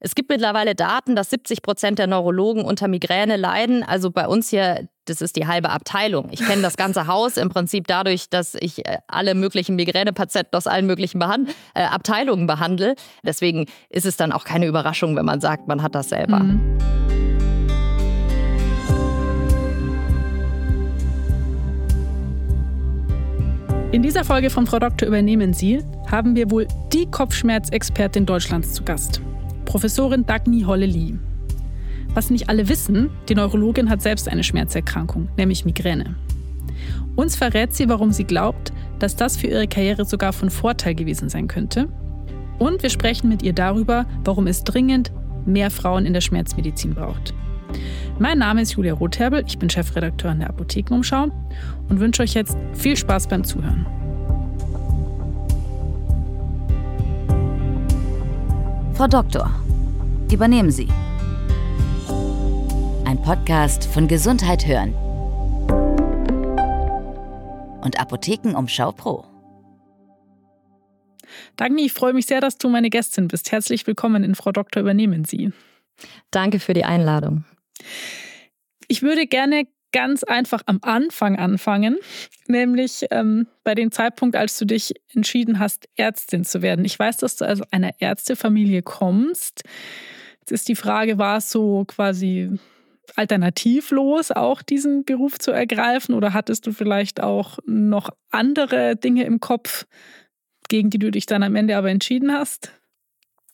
Es gibt mittlerweile Daten, dass 70 Prozent der Neurologen unter Migräne leiden. Also bei uns hier, das ist die halbe Abteilung. Ich kenne das ganze Haus im Prinzip dadurch, dass ich äh, alle möglichen Migränepatienten aus allen möglichen Behand äh, Abteilungen behandle. Deswegen ist es dann auch keine Überraschung, wenn man sagt, man hat das selber. Mhm. In dieser Folge von Frau Doktor übernehmen Sie haben wir wohl die Kopfschmerzexpertin Deutschlands zu Gast. Professorin Dagny Holle-Lee. Was nicht alle wissen, die Neurologin hat selbst eine Schmerzerkrankung, nämlich Migräne. Uns verrät sie, warum sie glaubt, dass das für ihre Karriere sogar von Vorteil gewesen sein könnte. Und wir sprechen mit ihr darüber, warum es dringend mehr Frauen in der Schmerzmedizin braucht. Mein Name ist Julia Rotherbel, ich bin Chefredakteurin der Apothekenumschau und wünsche euch jetzt viel Spaß beim Zuhören. Frau Doktor, übernehmen Sie. Ein Podcast von Gesundheit hören und Apothekenumschau Pro. Dagny, ich freue mich sehr, dass du meine Gästin bist. Herzlich willkommen in Frau Doktor, übernehmen Sie. Danke für die Einladung. Ich würde gerne ganz einfach am Anfang anfangen, nämlich ähm, bei dem Zeitpunkt, als du dich entschieden hast, Ärztin zu werden. Ich weiß, dass du aus einer Ärztefamilie kommst. Jetzt ist die Frage, war es so quasi alternativlos, auch diesen Beruf zu ergreifen oder hattest du vielleicht auch noch andere Dinge im Kopf, gegen die du dich dann am Ende aber entschieden hast?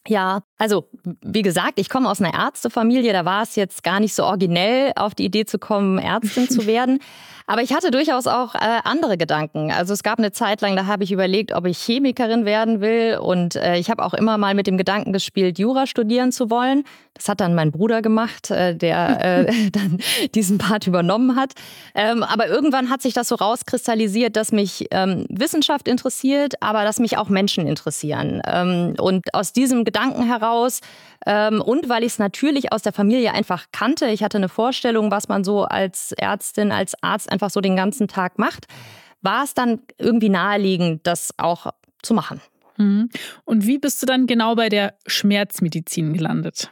Ja, also wie gesagt, ich komme aus einer Ärztefamilie, da war es jetzt gar nicht so originell, auf die Idee zu kommen, Ärztin zu werden. Aber ich hatte durchaus auch äh, andere Gedanken. Also es gab eine Zeit lang, da habe ich überlegt, ob ich Chemikerin werden will. Und äh, ich habe auch immer mal mit dem Gedanken gespielt, Jura studieren zu wollen. Das hat dann mein Bruder gemacht, äh, der äh, dann diesen Part übernommen hat. Ähm, aber irgendwann hat sich das so rauskristallisiert, dass mich ähm, Wissenschaft interessiert, aber dass mich auch Menschen interessieren. Ähm, und aus diesem Gedanken heraus ähm, und weil ich es natürlich aus der Familie einfach kannte. Ich hatte eine Vorstellung, was man so als Ärztin, als Arzt einfach so den ganzen Tag macht. War es dann irgendwie naheliegend, das auch zu machen. Mhm. Und wie bist du dann genau bei der Schmerzmedizin gelandet?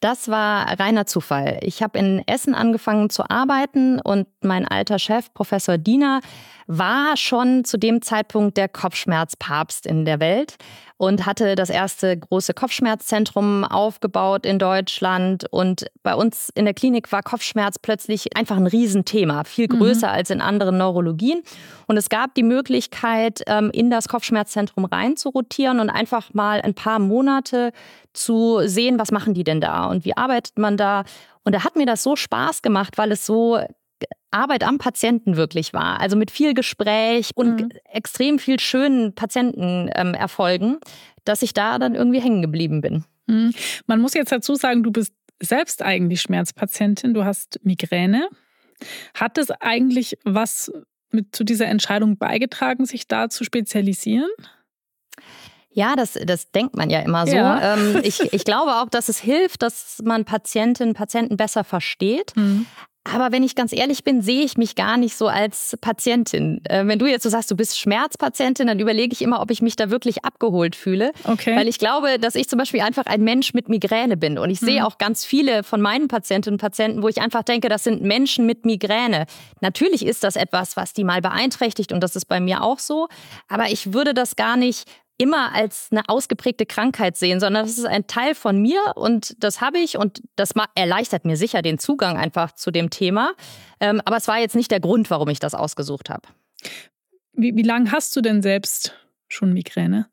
Das war reiner Zufall. Ich habe in Essen angefangen zu arbeiten und mein alter Chef, Professor Diener, war schon zu dem Zeitpunkt der Kopfschmerzpapst in der Welt und hatte das erste große Kopfschmerzzentrum aufgebaut in Deutschland. Und bei uns in der Klinik war Kopfschmerz plötzlich einfach ein Riesenthema, viel mhm. größer mhm. als in anderen Neurologien. Und es gab die Möglichkeit, ähm, in das Kopfschmerzzentrum rein zu rotieren und einfach mal ein paar Monate zu sehen, was machen die denn da und wie arbeitet man da. Und da hat mir das so Spaß gemacht, weil es so Arbeit am Patienten wirklich war. Also mit viel Gespräch und mhm. extrem viel schönen Patientenerfolgen, ähm, dass ich da dann irgendwie hängen geblieben bin. Mhm. Man muss jetzt dazu sagen, du bist selbst eigentlich Schmerzpatientin, du hast Migräne. Hat es eigentlich was mit zu dieser Entscheidung beigetragen, sich da zu spezialisieren? Ja, das, das denkt man ja immer so. Ja. Ähm, ich, ich glaube auch, dass es hilft, dass man Patientinnen und Patienten besser versteht. Mhm. Aber wenn ich ganz ehrlich bin, sehe ich mich gar nicht so als Patientin. Äh, wenn du jetzt so sagst, du bist Schmerzpatientin, dann überlege ich immer, ob ich mich da wirklich abgeholt fühle. Okay. Weil ich glaube, dass ich zum Beispiel einfach ein Mensch mit Migräne bin. Und ich sehe hm. auch ganz viele von meinen Patientinnen und Patienten, wo ich einfach denke, das sind Menschen mit Migräne. Natürlich ist das etwas, was die mal beeinträchtigt und das ist bei mir auch so. Aber ich würde das gar nicht immer als eine ausgeprägte Krankheit sehen, sondern das ist ein Teil von mir und das habe ich und das erleichtert mir sicher den Zugang einfach zu dem Thema. Ähm, aber es war jetzt nicht der Grund, warum ich das ausgesucht habe. Wie, wie lange hast du denn selbst schon Migräne?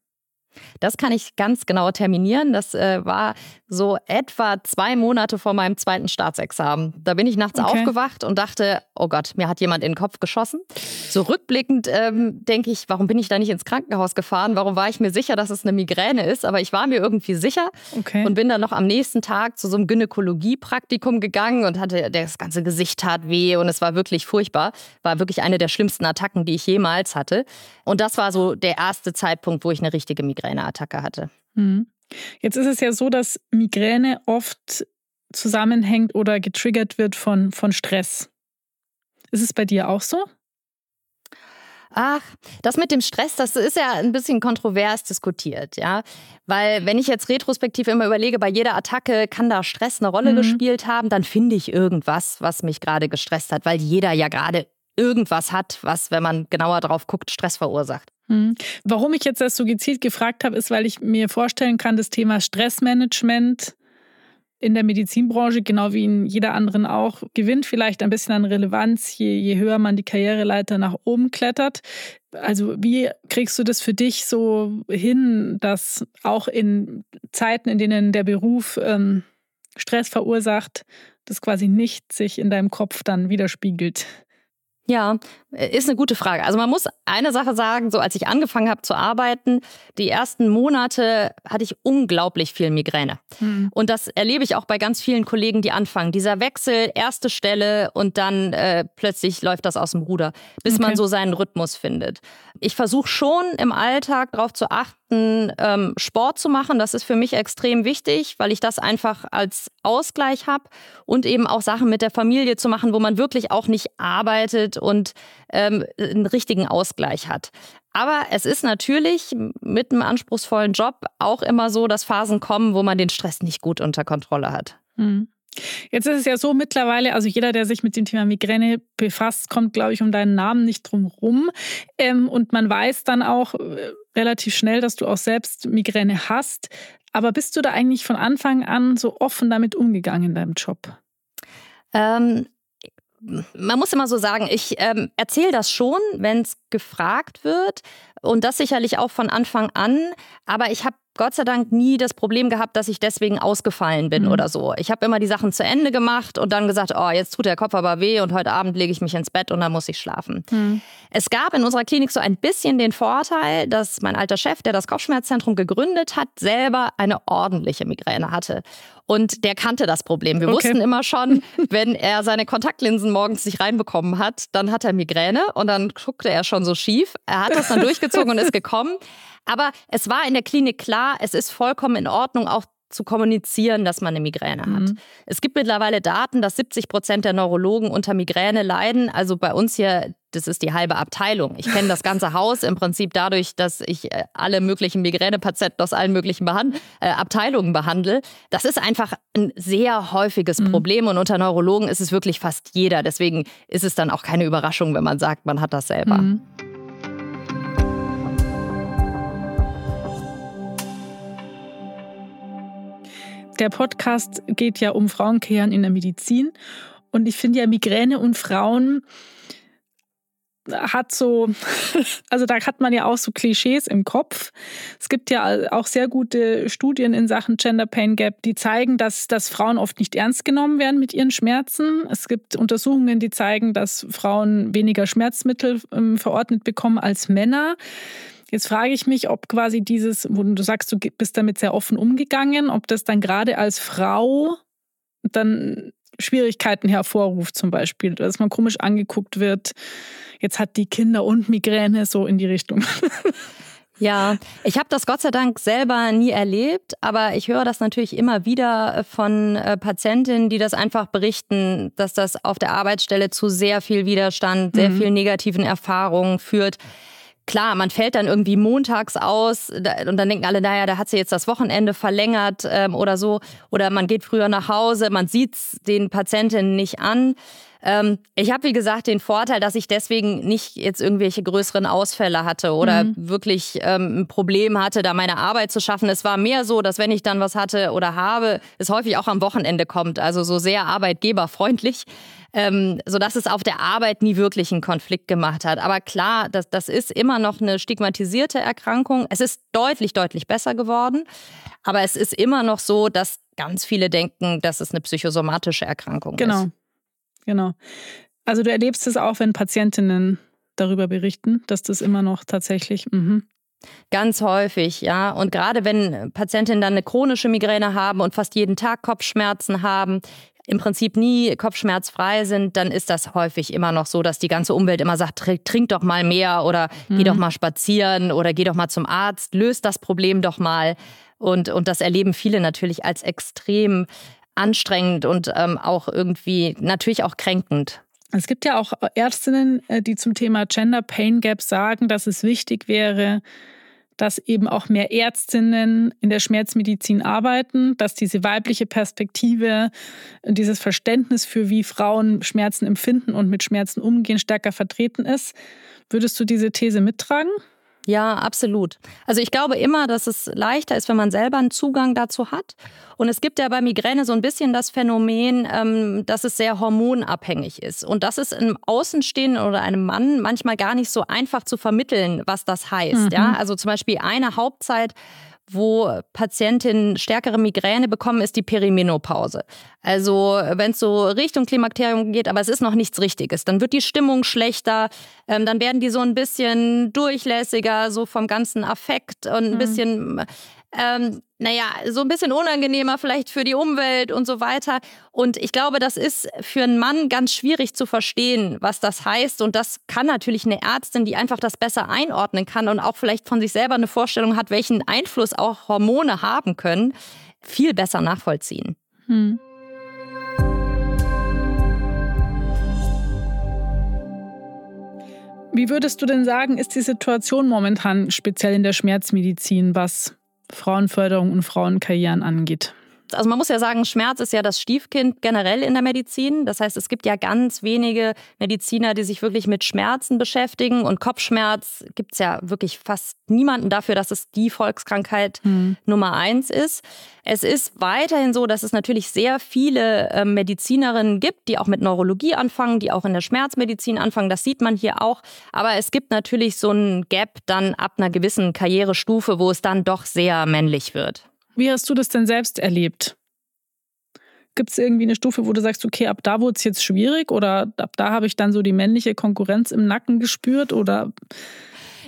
Das kann ich ganz genau terminieren. Das äh, war so etwa zwei Monate vor meinem zweiten Staatsexamen. Da bin ich nachts okay. aufgewacht und dachte, oh Gott, mir hat jemand in den Kopf geschossen. So rückblickend ähm, denke ich, warum bin ich da nicht ins Krankenhaus gefahren? Warum war ich mir sicher, dass es eine Migräne ist? Aber ich war mir irgendwie sicher okay. und bin dann noch am nächsten Tag zu so einem Gynäkologie-Praktikum gegangen und hatte das ganze Gesicht tat weh und es war wirklich furchtbar. War wirklich eine der schlimmsten Attacken, die ich jemals hatte. Und das war so der erste Zeitpunkt, wo ich eine richtige Migräneattacke hatte. Mhm. Jetzt ist es ja so, dass Migräne oft zusammenhängt oder getriggert wird von, von Stress. Ist es bei dir auch so? Ach, das mit dem Stress, das ist ja ein bisschen kontrovers diskutiert, ja. Weil wenn ich jetzt retrospektiv immer überlege, bei jeder Attacke kann da Stress eine Rolle mhm. gespielt haben, dann finde ich irgendwas, was mich gerade gestresst hat, weil jeder ja gerade irgendwas hat, was, wenn man genauer drauf guckt, Stress verursacht. Mhm. Warum ich jetzt das so gezielt gefragt habe, ist, weil ich mir vorstellen kann, das Thema Stressmanagement in der Medizinbranche, genau wie in jeder anderen auch, gewinnt vielleicht ein bisschen an Relevanz, je, je höher man die Karriereleiter nach oben klettert. Also wie kriegst du das für dich so hin, dass auch in Zeiten, in denen der Beruf ähm, Stress verursacht, das quasi nicht sich in deinem Kopf dann widerspiegelt? Ja, ist eine gute Frage. Also man muss eine Sache sagen, so als ich angefangen habe zu arbeiten, die ersten Monate hatte ich unglaublich viel Migräne. Mhm. Und das erlebe ich auch bei ganz vielen Kollegen, die anfangen. Dieser Wechsel, erste Stelle und dann äh, plötzlich läuft das aus dem Ruder, bis okay. man so seinen Rhythmus findet. Ich versuche schon im Alltag darauf zu achten, ähm, Sport zu machen. Das ist für mich extrem wichtig, weil ich das einfach als Ausgleich habe und eben auch Sachen mit der Familie zu machen, wo man wirklich auch nicht arbeitet und ähm, einen richtigen Ausgleich hat. Aber es ist natürlich mit einem anspruchsvollen Job auch immer so, dass Phasen kommen, wo man den Stress nicht gut unter Kontrolle hat. Mhm. Jetzt ist es ja so mittlerweile, also jeder, der sich mit dem Thema Migräne befasst, kommt, glaube ich, um deinen Namen nicht drum rum. Ähm, und man weiß dann auch äh, relativ schnell, dass du auch selbst Migräne hast. Aber bist du da eigentlich von Anfang an so offen damit umgegangen in deinem Job? Ähm, man muss immer so sagen, ich ähm, erzähle das schon, wenn es gefragt wird und das sicherlich auch von Anfang an, aber ich habe Gott sei Dank nie das Problem gehabt, dass ich deswegen ausgefallen bin mhm. oder so. Ich habe immer die Sachen zu Ende gemacht und dann gesagt, oh, jetzt tut der Kopf aber weh und heute Abend lege ich mich ins Bett und dann muss ich schlafen. Mhm. Es gab in unserer Klinik so ein bisschen den Vorteil, dass mein alter Chef, der das Kopfschmerzzentrum gegründet hat, selber eine ordentliche Migräne hatte. Und der kannte das Problem. Wir okay. wussten immer schon, wenn er seine Kontaktlinsen morgens nicht reinbekommen hat, dann hat er Migräne und dann guckte er schon so schief. Er hat das dann durchgezogen und ist gekommen. Aber es war in der Klinik klar, es ist vollkommen in Ordnung, auch zu kommunizieren, dass man eine Migräne hat. Mhm. Es gibt mittlerweile Daten, dass 70 Prozent der Neurologen unter Migräne leiden. Also bei uns hier, das ist die halbe Abteilung. Ich kenne das ganze Haus im Prinzip dadurch, dass ich äh, alle möglichen Migränepatienten aus allen möglichen Behand äh, Abteilungen behandle. Das ist einfach ein sehr häufiges mhm. Problem und unter Neurologen ist es wirklich fast jeder. Deswegen ist es dann auch keine Überraschung, wenn man sagt, man hat das selber. Mhm. Der Podcast geht ja um Frauenkehren in der Medizin. Und ich finde ja, Migräne und Frauen hat so, also da hat man ja auch so Klischees im Kopf. Es gibt ja auch sehr gute Studien in Sachen Gender Pain Gap, die zeigen, dass, dass Frauen oft nicht ernst genommen werden mit ihren Schmerzen. Es gibt Untersuchungen, die zeigen, dass Frauen weniger Schmerzmittel ähm, verordnet bekommen als Männer. Jetzt frage ich mich, ob quasi dieses, wo du sagst, du bist damit sehr offen umgegangen, ob das dann gerade als Frau dann Schwierigkeiten hervorruft, zum Beispiel, dass man komisch angeguckt wird. Jetzt hat die Kinder und Migräne so in die Richtung. Ja, ich habe das Gott sei Dank selber nie erlebt, aber ich höre das natürlich immer wieder von äh, Patientinnen, die das einfach berichten, dass das auf der Arbeitsstelle zu sehr viel Widerstand, sehr mhm. viel negativen Erfahrungen führt klar, man fällt dann irgendwie montags aus und dann denken alle, naja, da hat sie jetzt das Wochenende verlängert ähm, oder so. Oder man geht früher nach Hause, man sieht es den Patientinnen nicht an. Ähm, ich habe, wie gesagt, den Vorteil, dass ich deswegen nicht jetzt irgendwelche größeren Ausfälle hatte oder mhm. wirklich ähm, ein Problem hatte, da meine Arbeit zu schaffen. Es war mehr so, dass wenn ich dann was hatte oder habe, es häufig auch am Wochenende kommt. Also so sehr arbeitgeberfreundlich ähm, sodass es auf der Arbeit nie wirklich einen Konflikt gemacht hat. Aber klar, das, das ist immer noch eine stigmatisierte Erkrankung. Es ist deutlich, deutlich besser geworden. Aber es ist immer noch so, dass ganz viele denken, dass es eine psychosomatische Erkrankung genau. ist. Genau. Also du erlebst es auch, wenn Patientinnen darüber berichten, dass das immer noch tatsächlich. Mh. Ganz häufig, ja. Und gerade wenn Patientinnen dann eine chronische Migräne haben und fast jeden Tag Kopfschmerzen haben, im Prinzip nie kopfschmerzfrei sind, dann ist das häufig immer noch so, dass die ganze Umwelt immer sagt, trink doch mal mehr oder mhm. geh doch mal spazieren oder geh doch mal zum Arzt, löst das Problem doch mal. Und, und das erleben viele natürlich als extrem anstrengend und ähm, auch irgendwie natürlich auch kränkend. Es gibt ja auch Ärztinnen, äh, die zum Thema Gender Pain Gap sagen, dass es wichtig wäre, dass eben auch mehr Ärztinnen in der Schmerzmedizin arbeiten, dass diese weibliche Perspektive, dieses Verständnis für wie Frauen Schmerzen empfinden und mit Schmerzen umgehen, stärker vertreten ist. Würdest du diese These mittragen? Ja, absolut. Also ich glaube immer, dass es leichter ist, wenn man selber einen Zugang dazu hat. Und es gibt ja bei Migräne so ein bisschen das Phänomen, ähm, dass es sehr hormonabhängig ist. Und das ist einem Außenstehenden oder einem Mann manchmal gar nicht so einfach zu vermitteln, was das heißt. Mhm. Ja? Also zum Beispiel eine Hauptzeit wo Patientinnen stärkere Migräne bekommen, ist die Perimenopause. Also wenn es so Richtung Klimakterium geht, aber es ist noch nichts Richtiges, dann wird die Stimmung schlechter, ähm, dann werden die so ein bisschen durchlässiger, so vom ganzen Affekt und ein mhm. bisschen ähm, naja, so ein bisschen unangenehmer vielleicht für die Umwelt und so weiter. Und ich glaube, das ist für einen Mann ganz schwierig zu verstehen, was das heißt. Und das kann natürlich eine Ärztin, die einfach das besser einordnen kann und auch vielleicht von sich selber eine Vorstellung hat, welchen Einfluss auch Hormone haben können, viel besser nachvollziehen. Hm. Wie würdest du denn sagen, ist die Situation momentan speziell in der Schmerzmedizin, was Frauenförderung und Frauenkarrieren angeht? Also man muss ja sagen, Schmerz ist ja das Stiefkind generell in der Medizin. Das heißt, es gibt ja ganz wenige Mediziner, die sich wirklich mit Schmerzen beschäftigen. Und Kopfschmerz gibt es ja wirklich fast niemanden dafür, dass es die Volkskrankheit mhm. Nummer eins ist. Es ist weiterhin so, dass es natürlich sehr viele äh, Medizinerinnen gibt, die auch mit Neurologie anfangen, die auch in der Schmerzmedizin anfangen. Das sieht man hier auch. Aber es gibt natürlich so ein Gap dann ab einer gewissen Karrierestufe, wo es dann doch sehr männlich wird. Wie hast du das denn selbst erlebt? Gibt es irgendwie eine Stufe, wo du sagst, okay, ab da wurde es jetzt schwierig oder ab da habe ich dann so die männliche Konkurrenz im Nacken gespürt oder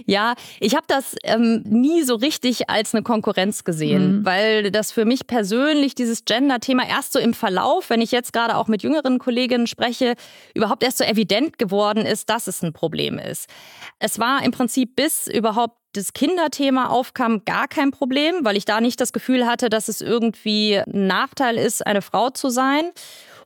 ja, ich habe das ähm, nie so richtig als eine Konkurrenz gesehen, mhm. weil das für mich persönlich dieses Gender-Thema erst so im Verlauf, wenn ich jetzt gerade auch mit jüngeren Kolleginnen spreche, überhaupt erst so evident geworden ist, dass es ein Problem ist. Es war im Prinzip bis überhaupt das Kinderthema aufkam, gar kein Problem, weil ich da nicht das Gefühl hatte, dass es irgendwie ein Nachteil ist, eine Frau zu sein.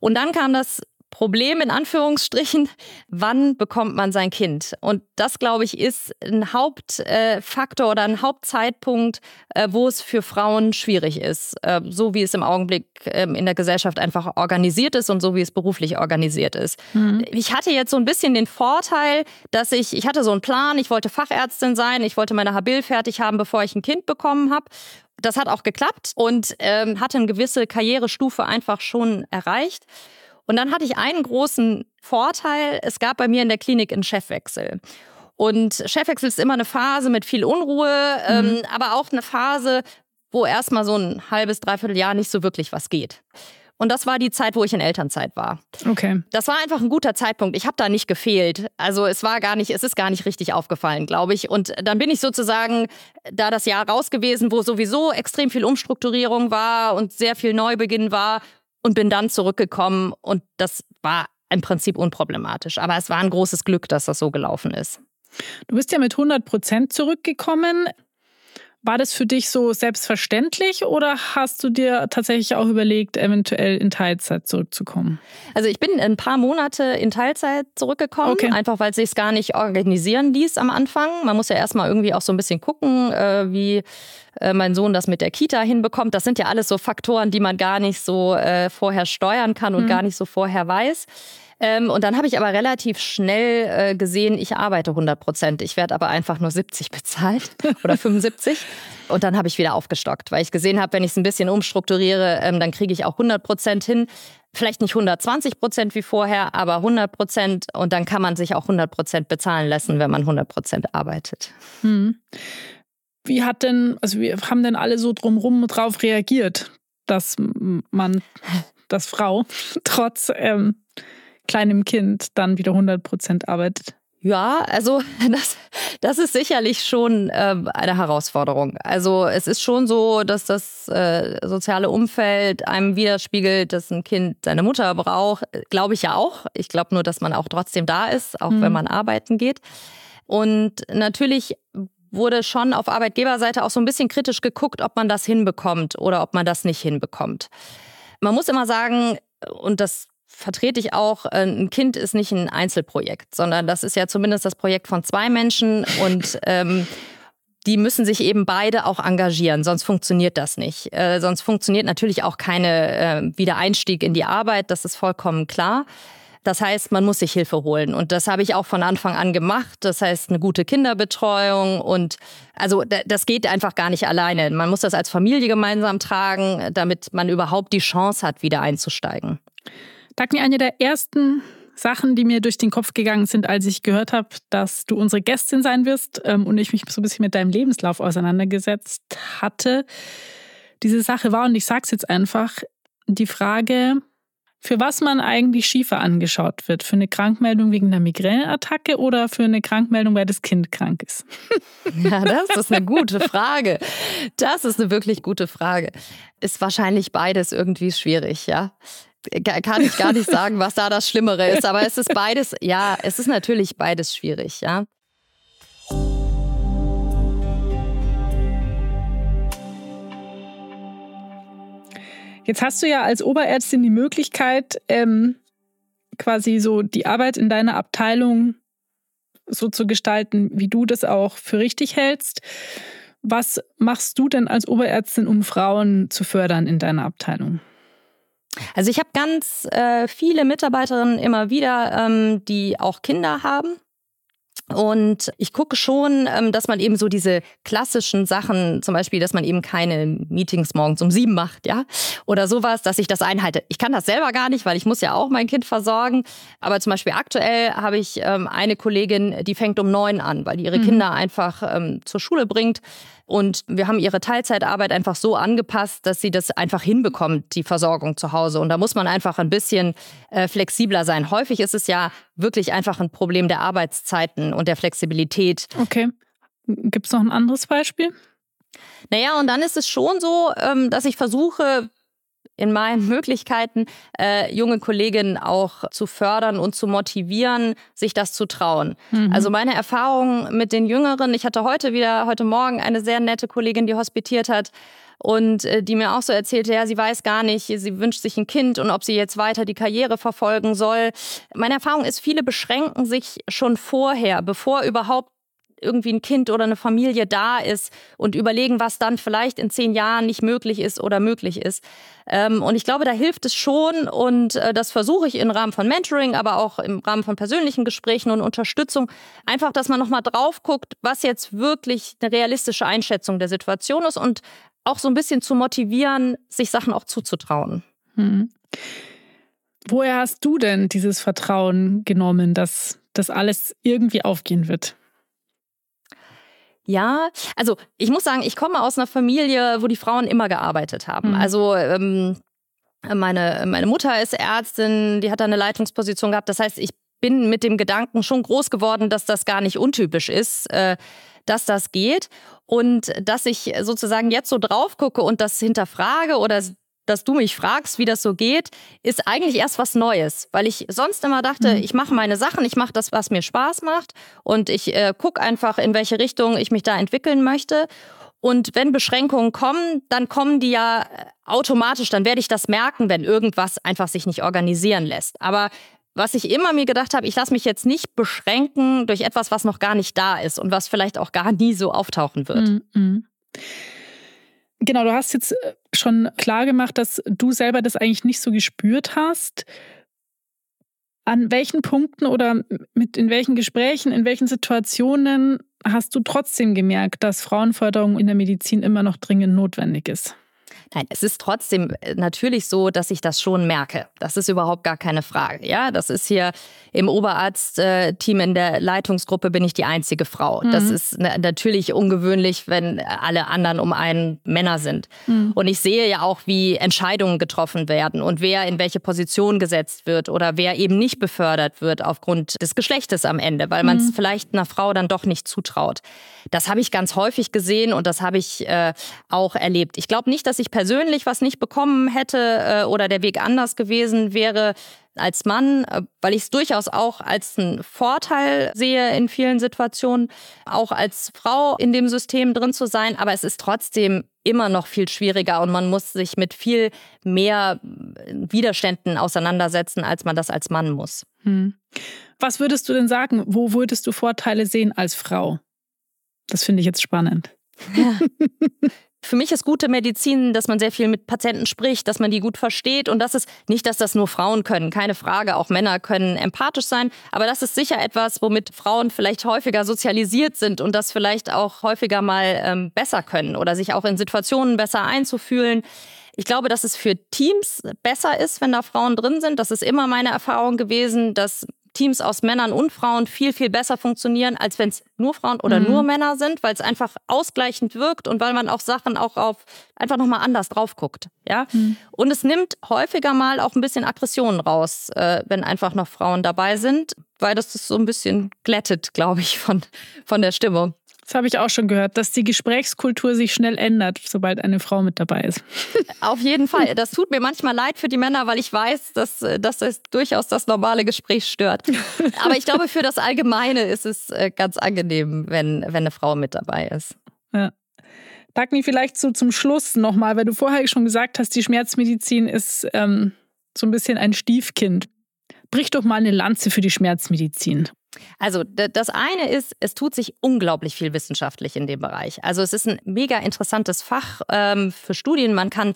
Und dann kam das Problem in Anführungsstrichen, wann bekommt man sein Kind? Und das, glaube ich, ist ein Hauptfaktor oder ein Hauptzeitpunkt, äh, wo es für Frauen schwierig ist, äh, so wie es im Augenblick ähm, in der Gesellschaft einfach organisiert ist und so wie es beruflich organisiert ist. Mhm. Ich hatte jetzt so ein bisschen den Vorteil, dass ich, ich hatte so einen Plan, ich wollte Fachärztin sein, ich wollte meine Habil fertig haben, bevor ich ein Kind bekommen habe. Das hat auch geklappt und ähm, hatte eine gewisse Karrierestufe einfach schon erreicht. Und dann hatte ich einen großen Vorteil. Es gab bei mir in der Klinik einen Chefwechsel. Und Chefwechsel ist immer eine Phase mit viel Unruhe, ähm, mhm. ähm, aber auch eine Phase, wo erstmal so ein halbes, dreiviertel Jahr nicht so wirklich was geht. Und das war die Zeit, wo ich in Elternzeit war. Okay. Das war einfach ein guter Zeitpunkt. Ich habe da nicht gefehlt. Also es war gar nicht, es ist gar nicht richtig aufgefallen, glaube ich. Und dann bin ich sozusagen da das Jahr raus gewesen, wo sowieso extrem viel Umstrukturierung war und sehr viel Neubeginn war und bin dann zurückgekommen und das war im Prinzip unproblematisch. Aber es war ein großes Glück, dass das so gelaufen ist. Du bist ja mit 100 Prozent zurückgekommen. War das für dich so selbstverständlich oder hast du dir tatsächlich auch überlegt, eventuell in Teilzeit zurückzukommen? Also ich bin ein paar Monate in Teilzeit zurückgekommen, okay. einfach weil es sich gar nicht organisieren ließ am Anfang. Man muss ja erstmal irgendwie auch so ein bisschen gucken, äh, wie äh, mein Sohn das mit der Kita hinbekommt. Das sind ja alles so Faktoren, die man gar nicht so äh, vorher steuern kann und mhm. gar nicht so vorher weiß. Ähm, und dann habe ich aber relativ schnell äh, gesehen, ich arbeite 100 Prozent. Ich werde aber einfach nur 70 bezahlt oder 75. Und dann habe ich wieder aufgestockt, weil ich gesehen habe, wenn ich es ein bisschen umstrukturiere, ähm, dann kriege ich auch 100 Prozent hin. Vielleicht nicht 120 Prozent wie vorher, aber 100 Prozent. Und dann kann man sich auch 100 Prozent bezahlen lassen, wenn man 100 Prozent arbeitet. Hm. Wie hat denn, also wie haben denn alle so drumherum drauf reagiert, dass man, dass Frau trotz ähm, kleinem Kind dann wieder 100 Prozent arbeitet? Ja, also das, das ist sicherlich schon äh, eine Herausforderung. Also es ist schon so, dass das äh, soziale Umfeld einem widerspiegelt, dass ein Kind seine Mutter braucht. Glaube ich ja auch. Ich glaube nur, dass man auch trotzdem da ist, auch mhm. wenn man arbeiten geht. Und natürlich wurde schon auf Arbeitgeberseite auch so ein bisschen kritisch geguckt, ob man das hinbekommt oder ob man das nicht hinbekommt. Man muss immer sagen, und das vertrete ich auch, äh, ein Kind ist nicht ein Einzelprojekt, sondern das ist ja zumindest das Projekt von zwei Menschen und ähm, die müssen sich eben beide auch engagieren, sonst funktioniert das nicht. Äh, sonst funktioniert natürlich auch keine äh, Wiedereinstieg in die Arbeit, das ist vollkommen klar. Das heißt, man muss sich Hilfe holen. Und das habe ich auch von Anfang an gemacht. Das heißt, eine gute Kinderbetreuung. Und also das geht einfach gar nicht alleine. Man muss das als Familie gemeinsam tragen, damit man überhaupt die Chance hat, wieder einzusteigen. Dagny, eine der ersten Sachen, die mir durch den Kopf gegangen sind, als ich gehört habe, dass du unsere Gästin sein wirst ähm, und ich mich so ein bisschen mit deinem Lebenslauf auseinandergesetzt hatte. Diese Sache war, und ich sage es jetzt einfach, die Frage, für was man eigentlich Schiefer angeschaut wird. Für eine Krankmeldung wegen einer Migräneattacke oder für eine Krankmeldung, weil das Kind krank ist? Ja, das ist eine gute Frage. Das ist eine wirklich gute Frage. Ist wahrscheinlich beides irgendwie schwierig, ja kann ich gar nicht sagen, was da das Schlimmere ist. Aber es ist beides, ja, es ist natürlich beides schwierig, ja. Jetzt hast du ja als Oberärztin die Möglichkeit, ähm, quasi so die Arbeit in deiner Abteilung so zu gestalten, wie du das auch für richtig hältst. Was machst du denn als Oberärztin, um Frauen zu fördern in deiner Abteilung? Also ich habe ganz äh, viele Mitarbeiterinnen immer wieder, ähm, die auch Kinder haben. Und ich gucke schon, ähm, dass man eben so diese klassischen Sachen, zum Beispiel, dass man eben keine Meetings morgens um sieben macht, ja, oder sowas, dass ich das einhalte. Ich kann das selber gar nicht, weil ich muss ja auch mein Kind versorgen. Aber zum Beispiel aktuell habe ich ähm, eine Kollegin, die fängt um neun an, weil die ihre mhm. Kinder einfach ähm, zur Schule bringt. Und wir haben ihre Teilzeitarbeit einfach so angepasst, dass sie das einfach hinbekommt, die Versorgung zu Hause. Und da muss man einfach ein bisschen äh, flexibler sein. Häufig ist es ja wirklich einfach ein Problem der Arbeitszeiten und der Flexibilität. Okay. Gibt es noch ein anderes Beispiel? Naja, und dann ist es schon so, ähm, dass ich versuche, in meinen Möglichkeiten, äh, junge Kolleginnen auch zu fördern und zu motivieren, sich das zu trauen. Mhm. Also meine Erfahrung mit den Jüngeren, ich hatte heute wieder, heute Morgen eine sehr nette Kollegin, die hospitiert hat und äh, die mir auch so erzählte, ja, sie weiß gar nicht, sie wünscht sich ein Kind und ob sie jetzt weiter die Karriere verfolgen soll. Meine Erfahrung ist, viele beschränken sich schon vorher, bevor überhaupt irgendwie ein Kind oder eine Familie da ist und überlegen, was dann vielleicht in zehn Jahren nicht möglich ist oder möglich ist. Ähm, und ich glaube, da hilft es schon und äh, das versuche ich im Rahmen von Mentoring, aber auch im Rahmen von persönlichen Gesprächen und Unterstützung. Einfach, dass man nochmal drauf guckt, was jetzt wirklich eine realistische Einschätzung der Situation ist und auch so ein bisschen zu motivieren, sich Sachen auch zuzutrauen. Hm. Woher hast du denn dieses Vertrauen genommen, dass das alles irgendwie aufgehen wird? Ja, also ich muss sagen, ich komme aus einer Familie, wo die Frauen immer gearbeitet haben. Mhm. Also ähm, meine, meine Mutter ist Ärztin, die hat da eine Leitungsposition gehabt. Das heißt, ich bin mit dem Gedanken schon groß geworden, dass das gar nicht untypisch ist, äh, dass das geht. Und dass ich sozusagen jetzt so drauf gucke und das hinterfrage oder dass du mich fragst, wie das so geht, ist eigentlich erst was Neues, weil ich sonst immer dachte, mhm. ich mache meine Sachen, ich mache das, was mir Spaß macht und ich äh, gucke einfach, in welche Richtung ich mich da entwickeln möchte. Und wenn Beschränkungen kommen, dann kommen die ja äh, automatisch, dann werde ich das merken, wenn irgendwas einfach sich nicht organisieren lässt. Aber was ich immer mir gedacht habe, ich lasse mich jetzt nicht beschränken durch etwas, was noch gar nicht da ist und was vielleicht auch gar nie so auftauchen wird. Mhm. Genau, du hast jetzt äh, schon klar gemacht, dass du selber das eigentlich nicht so gespürt hast. An welchen Punkten oder mit in welchen Gesprächen, in welchen Situationen hast du trotzdem gemerkt, dass Frauenförderung in der Medizin immer noch dringend notwendig ist? Nein, es ist trotzdem äh, natürlich so, dass ich das schon merke. Das ist überhaupt gar keine Frage. Ja, das ist hier im Oberarztteam in der Leitungsgruppe bin ich die einzige Frau. Mhm. Das ist natürlich ungewöhnlich, wenn alle anderen um einen Männer sind. Mhm. Und ich sehe ja auch, wie Entscheidungen getroffen werden und wer in welche Position gesetzt wird oder wer eben nicht befördert wird aufgrund des Geschlechtes am Ende, weil man es mhm. vielleicht einer Frau dann doch nicht zutraut. Das habe ich ganz häufig gesehen und das habe ich äh, auch erlebt. Ich glaube nicht, dass ich persönlich was nicht bekommen hätte äh, oder der Weg anders gewesen wäre als Mann, äh, weil ich es durchaus auch als einen Vorteil sehe in vielen Situationen, auch als Frau in dem System drin zu sein. Aber es ist trotzdem immer noch viel schwieriger und man muss sich mit viel mehr Widerständen auseinandersetzen, als man das als Mann muss. Hm. Was würdest du denn sagen? Wo würdest du Vorteile sehen als Frau? Das finde ich jetzt spannend. Ja. Für mich ist gute Medizin, dass man sehr viel mit Patienten spricht, dass man die gut versteht und das ist nicht, dass das nur Frauen können, keine Frage, auch Männer können empathisch sein, aber das ist sicher etwas, womit Frauen vielleicht häufiger sozialisiert sind und das vielleicht auch häufiger mal ähm, besser können oder sich auch in Situationen besser einzufühlen. Ich glaube, dass es für Teams besser ist, wenn da Frauen drin sind. Das ist immer meine Erfahrung gewesen, dass Teams aus Männern und Frauen viel, viel besser funktionieren, als wenn es nur Frauen oder mhm. nur Männer sind, weil es einfach ausgleichend wirkt und weil man auch Sachen auch auf einfach nochmal anders drauf guckt. Ja? Mhm. Und es nimmt häufiger mal auch ein bisschen Aggressionen raus, äh, wenn einfach noch Frauen dabei sind, weil das ist so ein bisschen glättet, glaube ich, von, von der Stimmung. Das habe ich auch schon gehört, dass die Gesprächskultur sich schnell ändert, sobald eine Frau mit dabei ist. Auf jeden Fall. Das tut mir manchmal leid für die Männer, weil ich weiß, dass, dass das durchaus das normale Gespräch stört. Aber ich glaube, für das Allgemeine ist es äh, ganz angenehm, wenn, wenn eine Frau mit dabei ist. Ja. Dagny, vielleicht so zum Schluss nochmal, weil du vorher schon gesagt hast, die Schmerzmedizin ist ähm, so ein bisschen ein Stiefkind. Brich doch mal eine Lanze für die Schmerzmedizin. Also das eine ist, es tut sich unglaublich viel wissenschaftlich in dem Bereich. Also es ist ein mega interessantes Fach ähm, für Studien. Man kann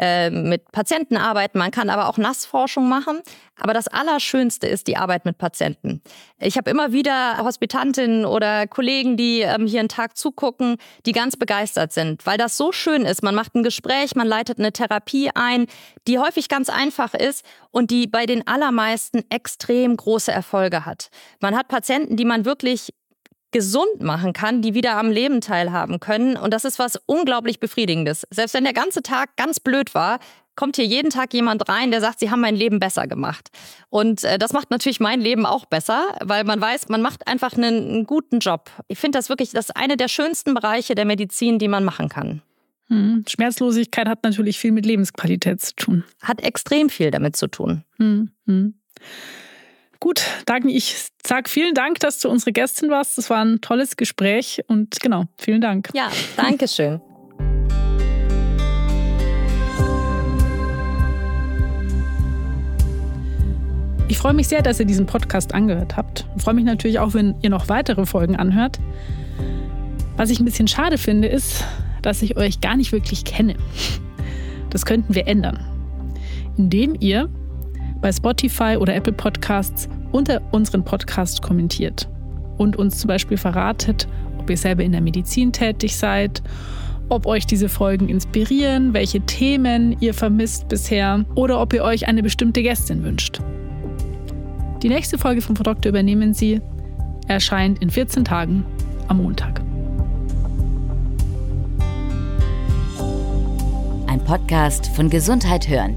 äh, mit Patienten arbeiten, man kann aber auch Nassforschung machen. Aber das Allerschönste ist die Arbeit mit Patienten. Ich habe immer wieder Hospitantinnen oder Kollegen, die ähm, hier einen Tag zugucken, die ganz begeistert sind, weil das so schön ist. Man macht ein Gespräch, man leitet eine Therapie ein, die häufig ganz einfach ist und die bei den allermeisten extrem große Erfolge hat. Man hat Patienten, die man wirklich gesund machen kann, die wieder am Leben teilhaben können. Und das ist was unglaublich Befriedigendes. Selbst wenn der ganze Tag ganz blöd war, kommt hier jeden Tag jemand rein, der sagt, sie haben mein Leben besser gemacht. Und äh, das macht natürlich mein Leben auch besser, weil man weiß, man macht einfach einen, einen guten Job. Ich finde das wirklich, das ist eine der schönsten Bereiche der Medizin, die man machen kann. Hm. Schmerzlosigkeit hat natürlich viel mit Lebensqualität zu tun. Hat extrem viel damit zu tun. Hm. Hm. Gut, Dagny, ich sage vielen Dank, dass du unsere Gästin warst. Das war ein tolles Gespräch und genau, vielen Dank. Ja, danke schön. Ich freue mich sehr, dass ihr diesen Podcast angehört habt. Ich freue mich natürlich auch, wenn ihr noch weitere Folgen anhört. Was ich ein bisschen schade finde, ist, dass ich euch gar nicht wirklich kenne. Das könnten wir ändern, indem ihr bei Spotify oder Apple Podcasts unter unseren Podcast kommentiert und uns zum Beispiel verratet, ob ihr selber in der Medizin tätig seid, ob euch diese Folgen inspirieren, welche Themen ihr vermisst bisher oder ob ihr euch eine bestimmte Gästin wünscht. Die nächste Folge vom Produkte übernehmen Sie erscheint in 14 Tagen am Montag. Ein Podcast von Gesundheit hören